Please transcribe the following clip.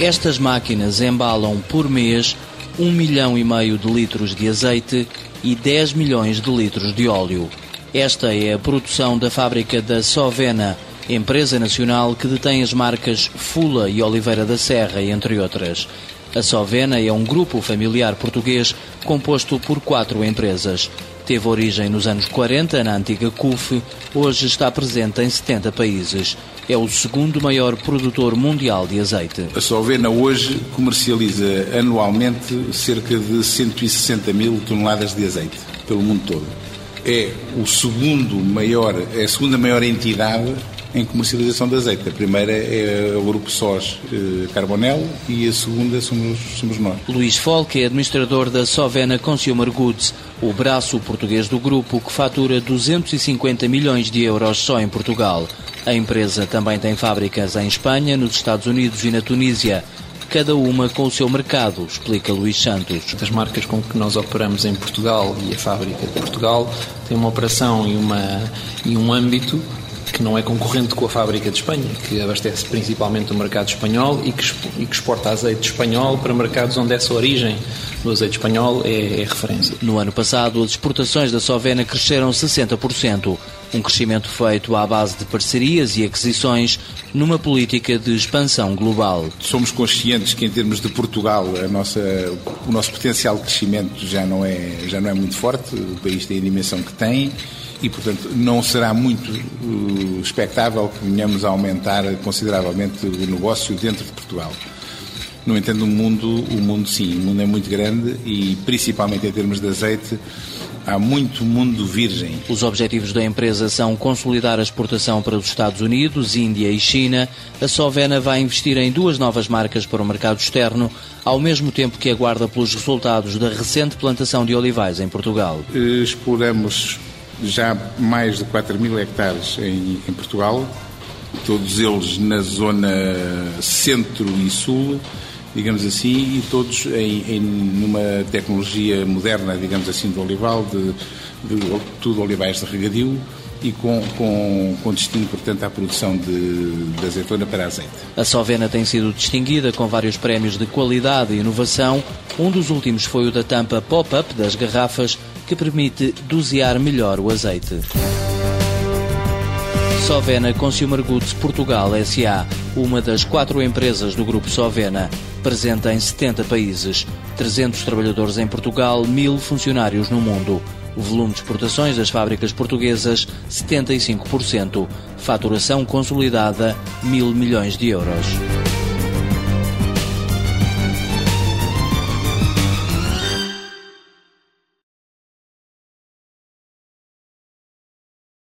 Estas máquinas embalam por mês 1 milhão e meio de litros de azeite e 10 milhões de litros de óleo. Esta é a produção da fábrica da Sovena, empresa nacional que detém as marcas Fula e Oliveira da Serra, entre outras. A Sovena é um grupo familiar português composto por quatro empresas. Teve origem nos anos 40 na antiga CUF, hoje está presente em 70 países. É o segundo maior produtor mundial de azeite. A Sovena hoje comercializa anualmente cerca de 160 mil toneladas de azeite pelo mundo todo. É o segundo maior, é a segunda maior entidade em comercialização de azeite. A primeira é o grupo SOS eh, Carbonel e a segunda somos, somos nós. Luís Folk é administrador da Sovena Consumer Goods, o braço português do grupo que fatura 250 milhões de euros só em Portugal. A empresa também tem fábricas em Espanha, nos Estados Unidos e na Tunísia cada uma com o seu mercado, explica Luís Santos. As marcas com que nós operamos em Portugal e a fábrica de Portugal têm uma operação e, uma, e um âmbito que não é concorrente com a fábrica de Espanha, que abastece principalmente o mercado espanhol e que, exporta azeite espanhol para mercados onde essa origem do azeite espanhol é, é referência. No ano passado, as exportações da Sovena cresceram 60%, um crescimento feito à base de parcerias e aquisições numa política de expansão global. Somos conscientes que em termos de Portugal a nossa, o nosso potencial de crescimento já não é já não é muito forte, o país tem a dimensão que tem e, portanto, não será muito uh, expectável que venhamos a aumentar consideravelmente o negócio dentro de Portugal. No entanto, o mundo, o mundo sim, o mundo é muito grande e, principalmente em termos de azeite, há muito mundo virgem. Os objetivos da empresa são consolidar a exportação para os Estados Unidos, Índia e China. A Sovena vai investir em duas novas marcas para o mercado externo, ao mesmo tempo que aguarda pelos resultados da recente plantação de olivais em Portugal. Exploramos já mais de 4 mil hectares em, em Portugal, todos eles na zona centro e sul, digamos assim, e todos em, em numa tecnologia moderna, digamos assim, do olival, de, de tudo olivais de regadio, e com, com, com destino, portanto, à produção de, de azeitona para azeite. A Sovena tem sido distinguida com vários prémios de qualidade e inovação. Um dos últimos foi o da tampa pop-up das garrafas, que permite dosear melhor o azeite. Sovena Consumer Goods Portugal SA, uma das quatro empresas do grupo Sovena, presente em 70 países, 300 trabalhadores em Portugal, 1000 funcionários no mundo. O volume de exportações das fábricas portuguesas, 75%. Faturação consolidada, mil milhões de euros.